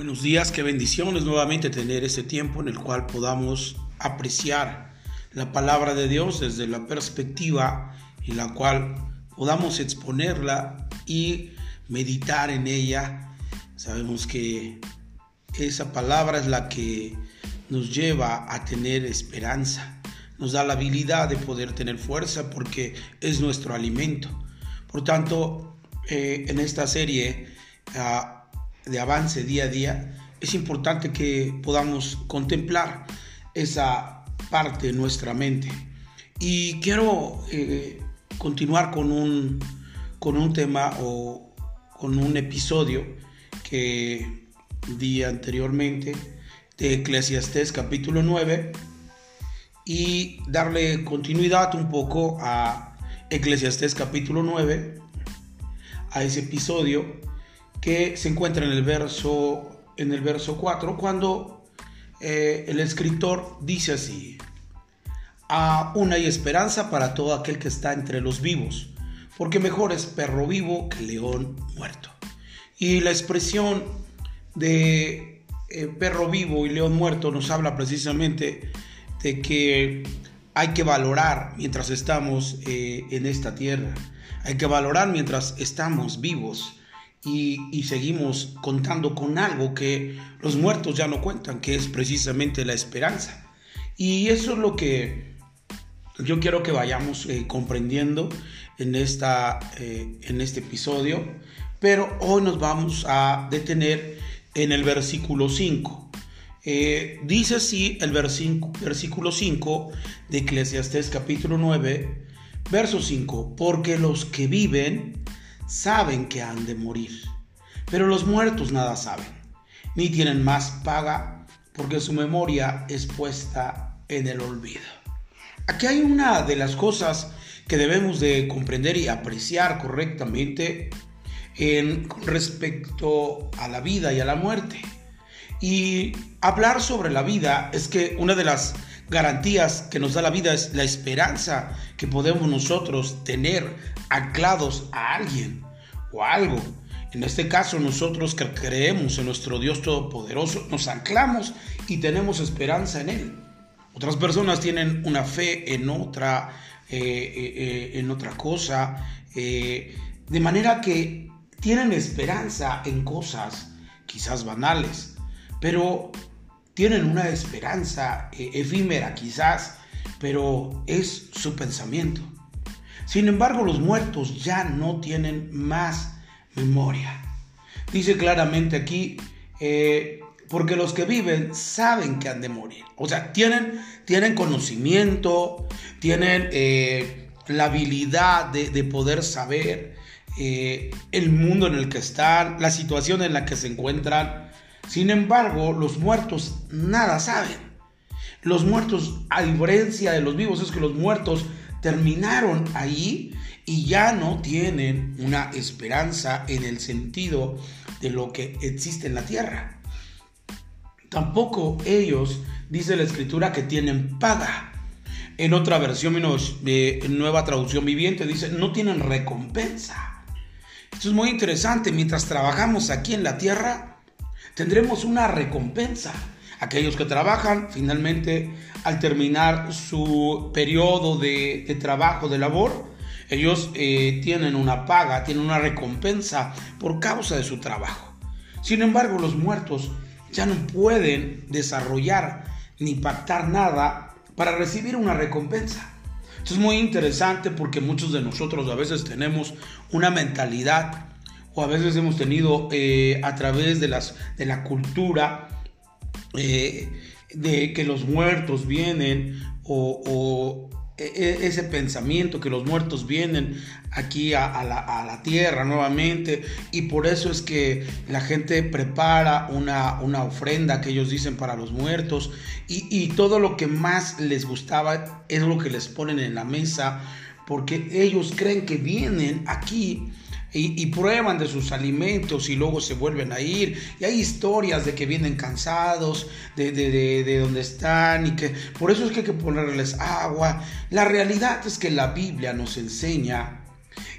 Buenos días, qué bendiciones nuevamente tener este tiempo en el cual podamos apreciar la palabra de Dios desde la perspectiva en la cual podamos exponerla y meditar en ella. Sabemos que esa palabra es la que nos lleva a tener esperanza, nos da la habilidad de poder tener fuerza porque es nuestro alimento. Por tanto, eh, en esta serie... Uh, de avance día a día, es importante que podamos contemplar esa parte de nuestra mente. Y quiero eh, continuar con un, con un tema o con un episodio que di anteriormente de Eclesiastés capítulo 9 y darle continuidad un poco a Eclesiastés capítulo 9, a ese episodio que se encuentra en el verso, en el verso 4, cuando eh, el escritor dice así, aún hay esperanza para todo aquel que está entre los vivos, porque mejor es perro vivo que león muerto. Y la expresión de eh, perro vivo y león muerto nos habla precisamente de que hay que valorar mientras estamos eh, en esta tierra, hay que valorar mientras estamos vivos y, seguimos contando con algo que los muertos ya no cuentan, que es precisamente la esperanza. Y eso es lo que yo quiero que vayamos eh, comprendiendo en, esta, eh, en este episodio, pero hoy nos vamos a detener en el versículo 5. Eh, dice así el versículo 5 de Eclesiastés capítulo 9, verso 5, porque los que viven saben que han de morir, pero los muertos nada saben, ni tienen más paga porque su memoria es puesta en el olvido. Aquí hay una de las cosas que debemos de comprender y apreciar correctamente en respecto a la vida y a la muerte. Y hablar sobre la vida es que una de las garantías que nos da la vida es la esperanza que podemos nosotros tener anclados a alguien o algo. En este caso nosotros que creemos en nuestro Dios Todopoderoso, nos anclamos y tenemos esperanza en Él. Otras personas tienen una fe en otra, eh, eh, eh, en otra cosa, de manera que tienen esperanza en cosas quizás banales, pero tienen una esperanza efímera quizás, pero es su pensamiento. Sin embargo, los muertos ya no tienen más memoria. Dice claramente aquí, eh, porque los que viven saben que han de morir. O sea, tienen, tienen conocimiento, tienen eh, la habilidad de, de poder saber el mundo en el que están, la situación en la que se encuentran sin embargo, los muertos nada saben. Los muertos, a diferencia de los vivos, es que los muertos terminaron ahí y ya no tienen una esperanza en el sentido de lo que existe en la tierra. Tampoco ellos, dice la escritura, que tienen paga. En otra versión, de nueva traducción viviente, dice, no tienen recompensa. Esto es muy interesante. Mientras trabajamos aquí en la tierra, tendremos una recompensa. Aquellos que trabajan, finalmente, al terminar su periodo de, trabajo, de labor, ellos eh, tienen una paga, tienen una recompensa por causa de su trabajo. Sin embargo, los muertos ya no pueden desarrollar ni pactar nada para recibir una recompensa. Esto es muy interesante porque muchos de nosotros a veces tenemos una mentalidad o a veces hemos tenido eh, a través de, las, de la cultura eh, de que los muertos vienen o, e, e, ese pensamiento que los muertos vienen aquí a, la, tierra nuevamente. Y por eso es que la gente prepara una, una ofrenda que ellos dicen para los muertos. Y, y todo lo que más les gustaba es lo que les ponen en la mesa porque ellos creen que vienen aquí y, prueban de sus alimentos y luego se vuelven a ir. Y hay historias de que vienen cansados de, de, donde están y que por eso es que hay que ponerles agua. La realidad es que la Biblia nos enseña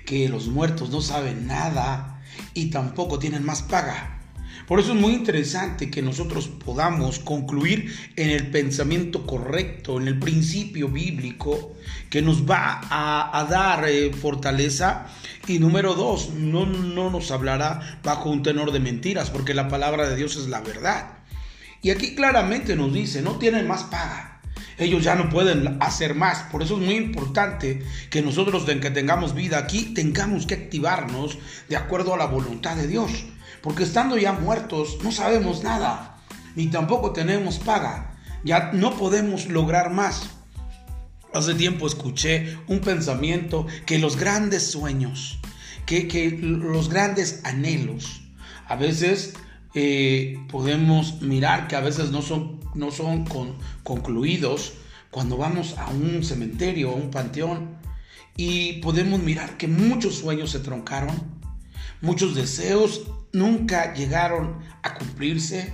que los muertos no saben nada y tampoco tienen más paga. Por eso es muy interesante que nosotros podamos concluir en el pensamiento correcto, en el principio bíblico que nos va a, dar eh, fortaleza. Y número dos, no, no nos hablará bajo un tenor de mentiras, porque la palabra de Dios es la verdad. Y aquí claramente nos dice, no tienen más paga. Ellos ya no pueden hacer más. Por eso es muy importante que nosotros, que tengamos vida aquí, tengamos que activarnos de acuerdo a la voluntad de Dios. Porque estando ya muertos no sabemos nada, ni tampoco tenemos paga. Ya no podemos lograr más. Hace tiempo escuché un pensamiento que los grandes sueños, que, que los grandes anhelos, a veces eh, podemos mirar que a veces no son, no son concluidos cuando vamos a un cementerio o un panteón y podemos mirar que muchos sueños se troncaron, muchos deseos nunca llegaron a cumplirse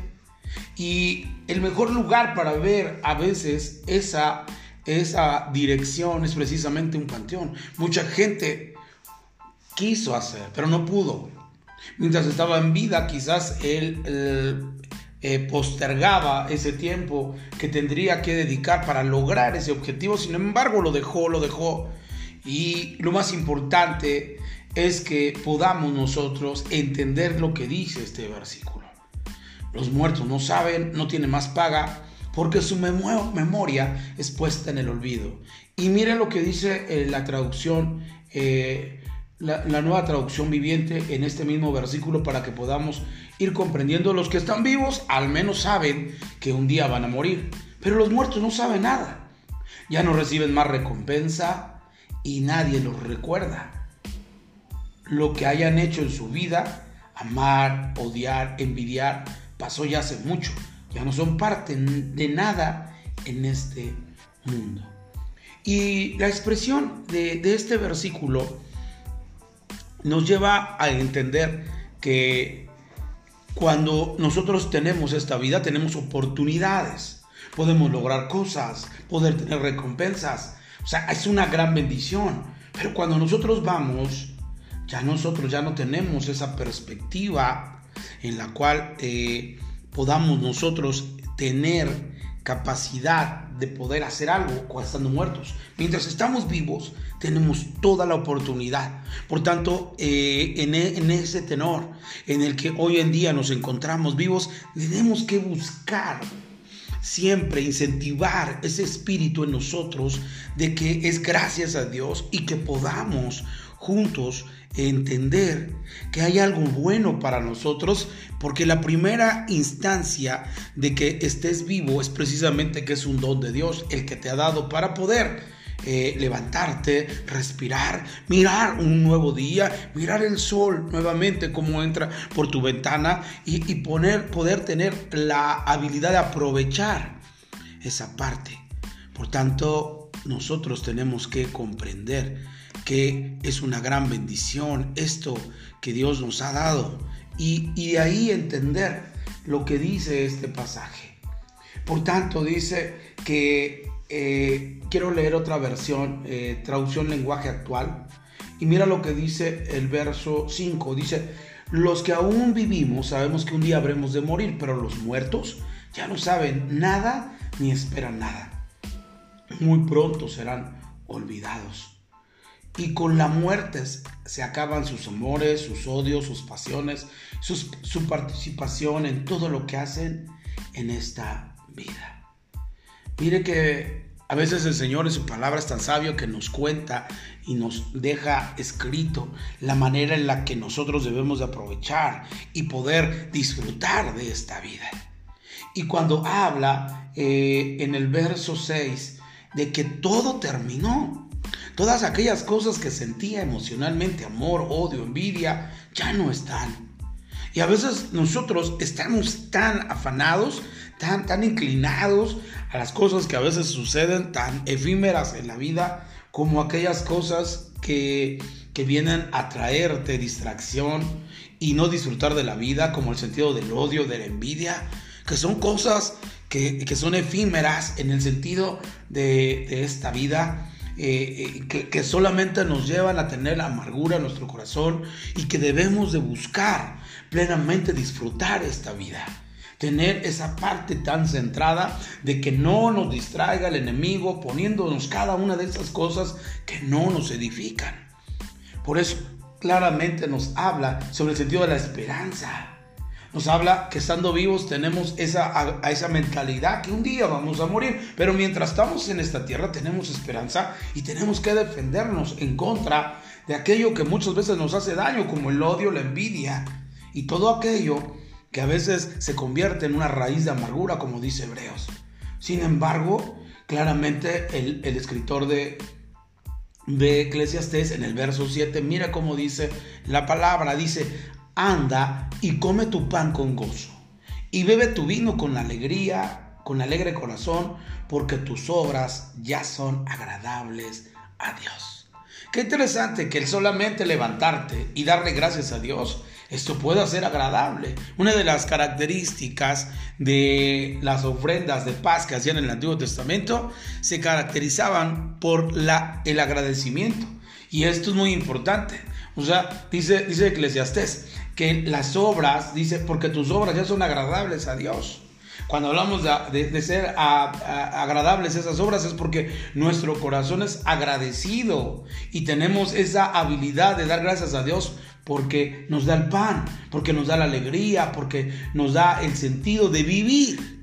y el mejor lugar para ver a veces esa, esa dirección es precisamente un panteón. Mucha gente quiso hacer, pero no pudo. Mientras estaba en vida, quizás él, eh, postergaba ese tiempo que tendría que dedicar para lograr ese objetivo. Sin embargo, lo dejó, lo dejó. Y lo más importante es que podamos nosotros entender lo que dice este versículo. Los muertos no saben, no tienen más paga, porque su memoria es puesta en el olvido. Y miren lo que dice eh, la traducción eh, la, nueva traducción viviente en este mismo versículo para que podamos ir comprendiendo. Los que están vivos al menos saben que un día van a morir, pero los muertos no saben nada. Ya no reciben más recompensa y nadie los recuerda. Lo que hayan hecho en su vida, amar, odiar, envidiar, pasó ya hace mucho. Ya no son parte de nada en este mundo. Y la expresión de, este versículo nos lleva a entender que cuando nosotros tenemos esta vida tenemos oportunidades, podemos lograr cosas, poder tener recompensas. O sea, es una gran bendición. Pero cuando nosotros vamos, ya nosotros ya no tenemos esa perspectiva en la cual eh, podamos nosotros tener capacidad de poder hacer algo estando muertos. Mientras estamos vivos, tenemos toda la oportunidad. Por tanto, eh, en, e, en, ese tenor en el que hoy en día nos encontramos vivos, tenemos que buscar siempre incentivar ese espíritu en nosotros de que es gracias a Dios y que podamos juntos entender que hay algo bueno para nosotros, porque la primera instancia de que estés vivo es precisamente que es un don de Dios, el que te ha dado para poder eh, levantarte, respirar, mirar un nuevo día, mirar el sol nuevamente como entra por tu ventana y, y poner, poder tener la habilidad de aprovechar esa parte. Por tanto, nosotros tenemos que comprender que es una gran bendición esto que Dios nos ha dado y, de ahí entender lo que dice este pasaje. Por tanto, dice que eh, quiero leer otra versión, eh, traducción lenguaje actual, y mira lo que dice el verso 5, dice, los que aún vivimos sabemos que un día habremos de morir, pero los muertos ya no saben nada ni esperan nada. Muy pronto serán olvidados y con la muerte se acaban sus amores, sus odios, sus pasiones, su participación en todo lo que hacen en esta vida. Mire que a veces el Señor en su palabra es tan sabio que nos cuenta y nos deja escrito la manera en la que nosotros debemos de aprovechar y poder disfrutar de esta vida. Y cuando habla eh, en el verso 6 de que todo terminó, Todas aquellas cosas que sentía emocionalmente, amor, odio, envidia, ya no están. Y a veces nosotros estamos tan afanados, tan, tan inclinados a las cosas que a veces suceden, tan efímeras en la vida, como aquellas cosas que, que vienen a traerte distracción y no disfrutar de la vida, como el sentido del odio, de la envidia, que son cosas que, que son efímeras en el sentido de, esta vida eh, que, que, solamente nos llevan a tener amargura en nuestro corazón y que debemos de buscar plenamente disfrutar esta vida. Tener esa parte tan centrada de que no nos distraiga el enemigo poniéndonos cada una de esas cosas que no nos edifican. Por eso claramente nos habla sobre el sentido de la esperanza. Nos habla que estando vivos tenemos esa, esa mentalidad que un día vamos a morir. Pero mientras estamos en esta tierra tenemos esperanza y tenemos que defendernos en contra de aquello que muchas veces nos hace daño, como el odio, la envidia y todo aquello que a veces se convierte en una raíz de amargura, como dice Hebreos. Sin embargo, claramente el, escritor de, de Eclesiastés en el verso 7, mira cómo dice la palabra, dice, anda y come tu pan con gozo, y bebe tu vino con alegría, con alegre corazón, porque tus obras ya son agradables a Dios. Qué interesante que el solamente levantarte y darle gracias a Dios, esto puede ser agradable. Una de las características de las ofrendas de paz que hacían en el Antiguo Testamento se caracterizaban por el agradecimiento. Y esto es muy importante. O sea, dice, dice Eclesiastés, que las obras, dice, porque tus obras ya son agradables a Dios. Cuando hablamos de, ser agradables esas obras es porque nuestro corazón es agradecido y tenemos esa habilidad de dar gracias a Dios porque nos da el pan, porque nos da la alegría, porque nos da el sentido de vivir.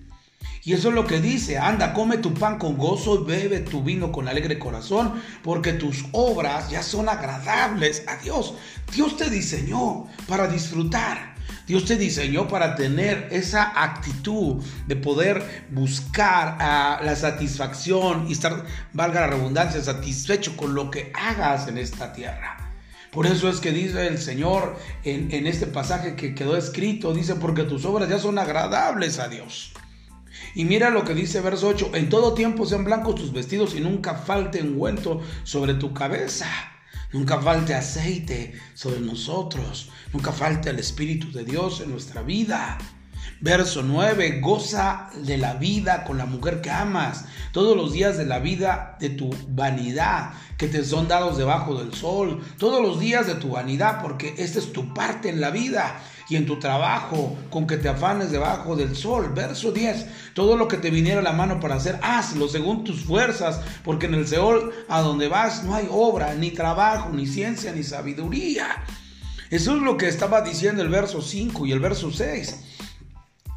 Y eso es lo que dice, anda, come tu pan con gozo bebe tu vino con alegre corazón, porque tus obras ya son agradables a Dios. Dios te diseñó para disfrutar. Dios te diseñó para tener esa actitud de poder buscar ah, la satisfacción y estar, valga la redundancia, satisfecho con lo que hagas en esta tierra. Por eso es que dice el Señor en, este pasaje que quedó escrito, dice, porque tus obras ya son agradables a Dios. Y mira lo que dice verso 8, en todo tiempo sean blancos tus vestidos y nunca falte ungüento sobre tu cabeza. Nunca falte aceite sobre nosotros. Nunca falte el Espíritu de Dios en nuestra vida. Verso 9, goza de la vida con la mujer que amas, todos los días de la vida de tu vanidad, que te son dados debajo del sol, todos los días de tu vanidad, porque esta es tu parte en la vida y en tu trabajo, con que te afanes debajo del sol. Verso 10, todo lo que te viniera a la mano para hacer, hazlo según tus fuerzas, porque en el Seol a donde vas no hay obra, ni trabajo, ni ciencia, ni sabiduría. Eso es lo que estaba diciendo el verso 5 y el verso 6.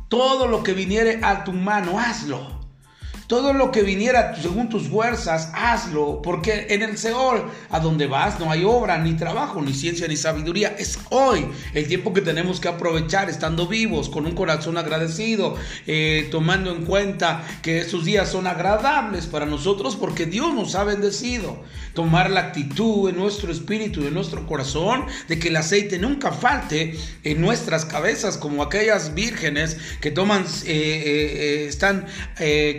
Todo lo que viniere a tu mano, hazlo. Todo lo que viniera según tus fuerzas, hazlo, porque en el Seol, a donde vas, no hay obra, ni trabajo, ni ciencia, ni sabiduría. Es hoy el tiempo que tenemos que aprovechar estando vivos, con un corazón agradecido, eh, tomando en cuenta que esos días son agradables para nosotros porque Dios nos ha bendecido. Tomar la actitud en nuestro espíritu, en nuestro corazón, de que el aceite nunca falte en nuestras cabezas, como aquellas vírgenes que toman, eh, eh, están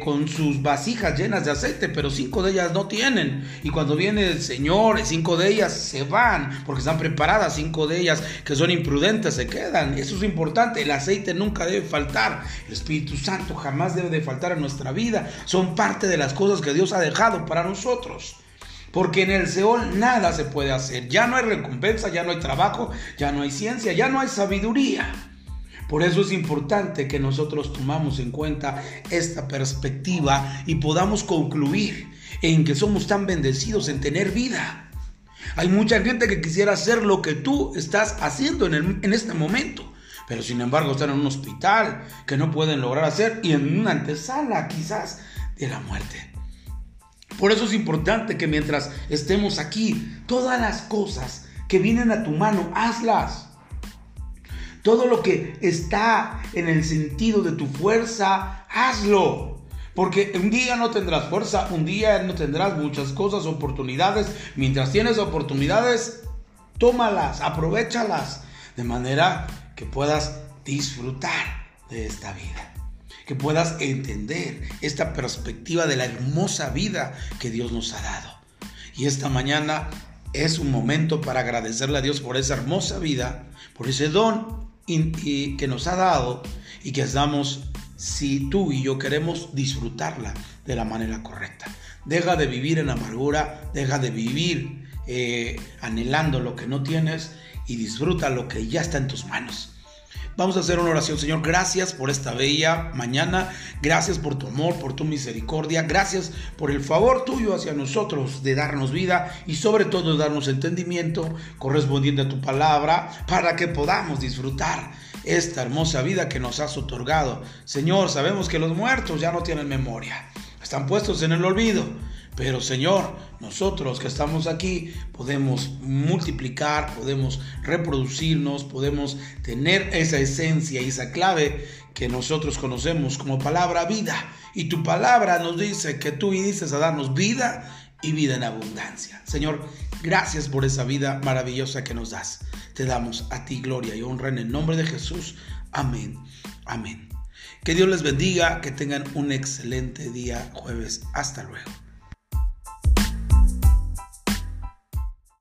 con sus vasijas llenas de aceite, pero cinco de ellas no tienen. Y cuando viene el Señor, cinco de ellas se van porque están preparadas, cinco de ellas que son imprudentes se quedan. Eso es importante, el aceite nunca debe faltar. El Espíritu Santo jamás debe de faltar en nuestra vida. Son parte de las cosas que Dios ha dejado para nosotros. Porque en el Seol nada se puede hacer. Ya no hay recompensa, ya no hay trabajo, ya no hay ciencia, ya no hay sabiduría. Por eso es importante que nosotros tomamos en cuenta esta perspectiva y podamos concluir en que somos tan bendecidos en tener vida. Hay mucha gente que quisiera hacer lo que tú estás haciendo en, en este momento, pero sin embargo están en un hospital que no pueden lograr hacer y en una antesala quizás de la muerte. Por eso es importante que mientras estemos aquí, todas las cosas que vienen a tu mano, hazlas. Todo lo que está en el sentido de tu fuerza, hazlo. Porque un día no tendrás fuerza, un día no tendrás muchas cosas, oportunidades. Mientras tienes oportunidades, tómalas, aprovechalas, de manera que puedas disfrutar de esta vida. Que puedas entender esta perspectiva de la hermosa vida que Dios nos ha dado. Y esta mañana es un momento para agradecerle a Dios por esa hermosa vida, por ese don y, que nos ha dado y que estamos si tú y yo queremos disfrutarla de la manera correcta. Deja de vivir en amargura, deja de vivir eh, anhelando lo que no tienes y disfruta lo que ya está en tus manos. Vamos a hacer una oración, Señor. Gracias por esta bella mañana. Gracias por tu amor, por tu misericordia. Gracias por el favor tuyo hacia nosotros de darnos vida y sobre todo darnos entendimiento correspondiente a tu palabra para que podamos disfrutar esta hermosa vida que nos has otorgado. Señor, sabemos que los muertos ya no tienen memoria. Están puestos en el olvido. Pero Señor, nosotros que estamos aquí podemos multiplicar, podemos reproducirnos, podemos tener esa esencia y esa clave que nosotros conocemos como palabra vida. Y tu palabra nos dice que tú dices a darnos vida y vida en abundancia. Señor, gracias por esa vida maravillosa que nos das. Te damos a ti gloria y honra en el nombre de Jesús. Amén. Amén. Que Dios les bendiga, que tengan un excelente día jueves. Hasta luego.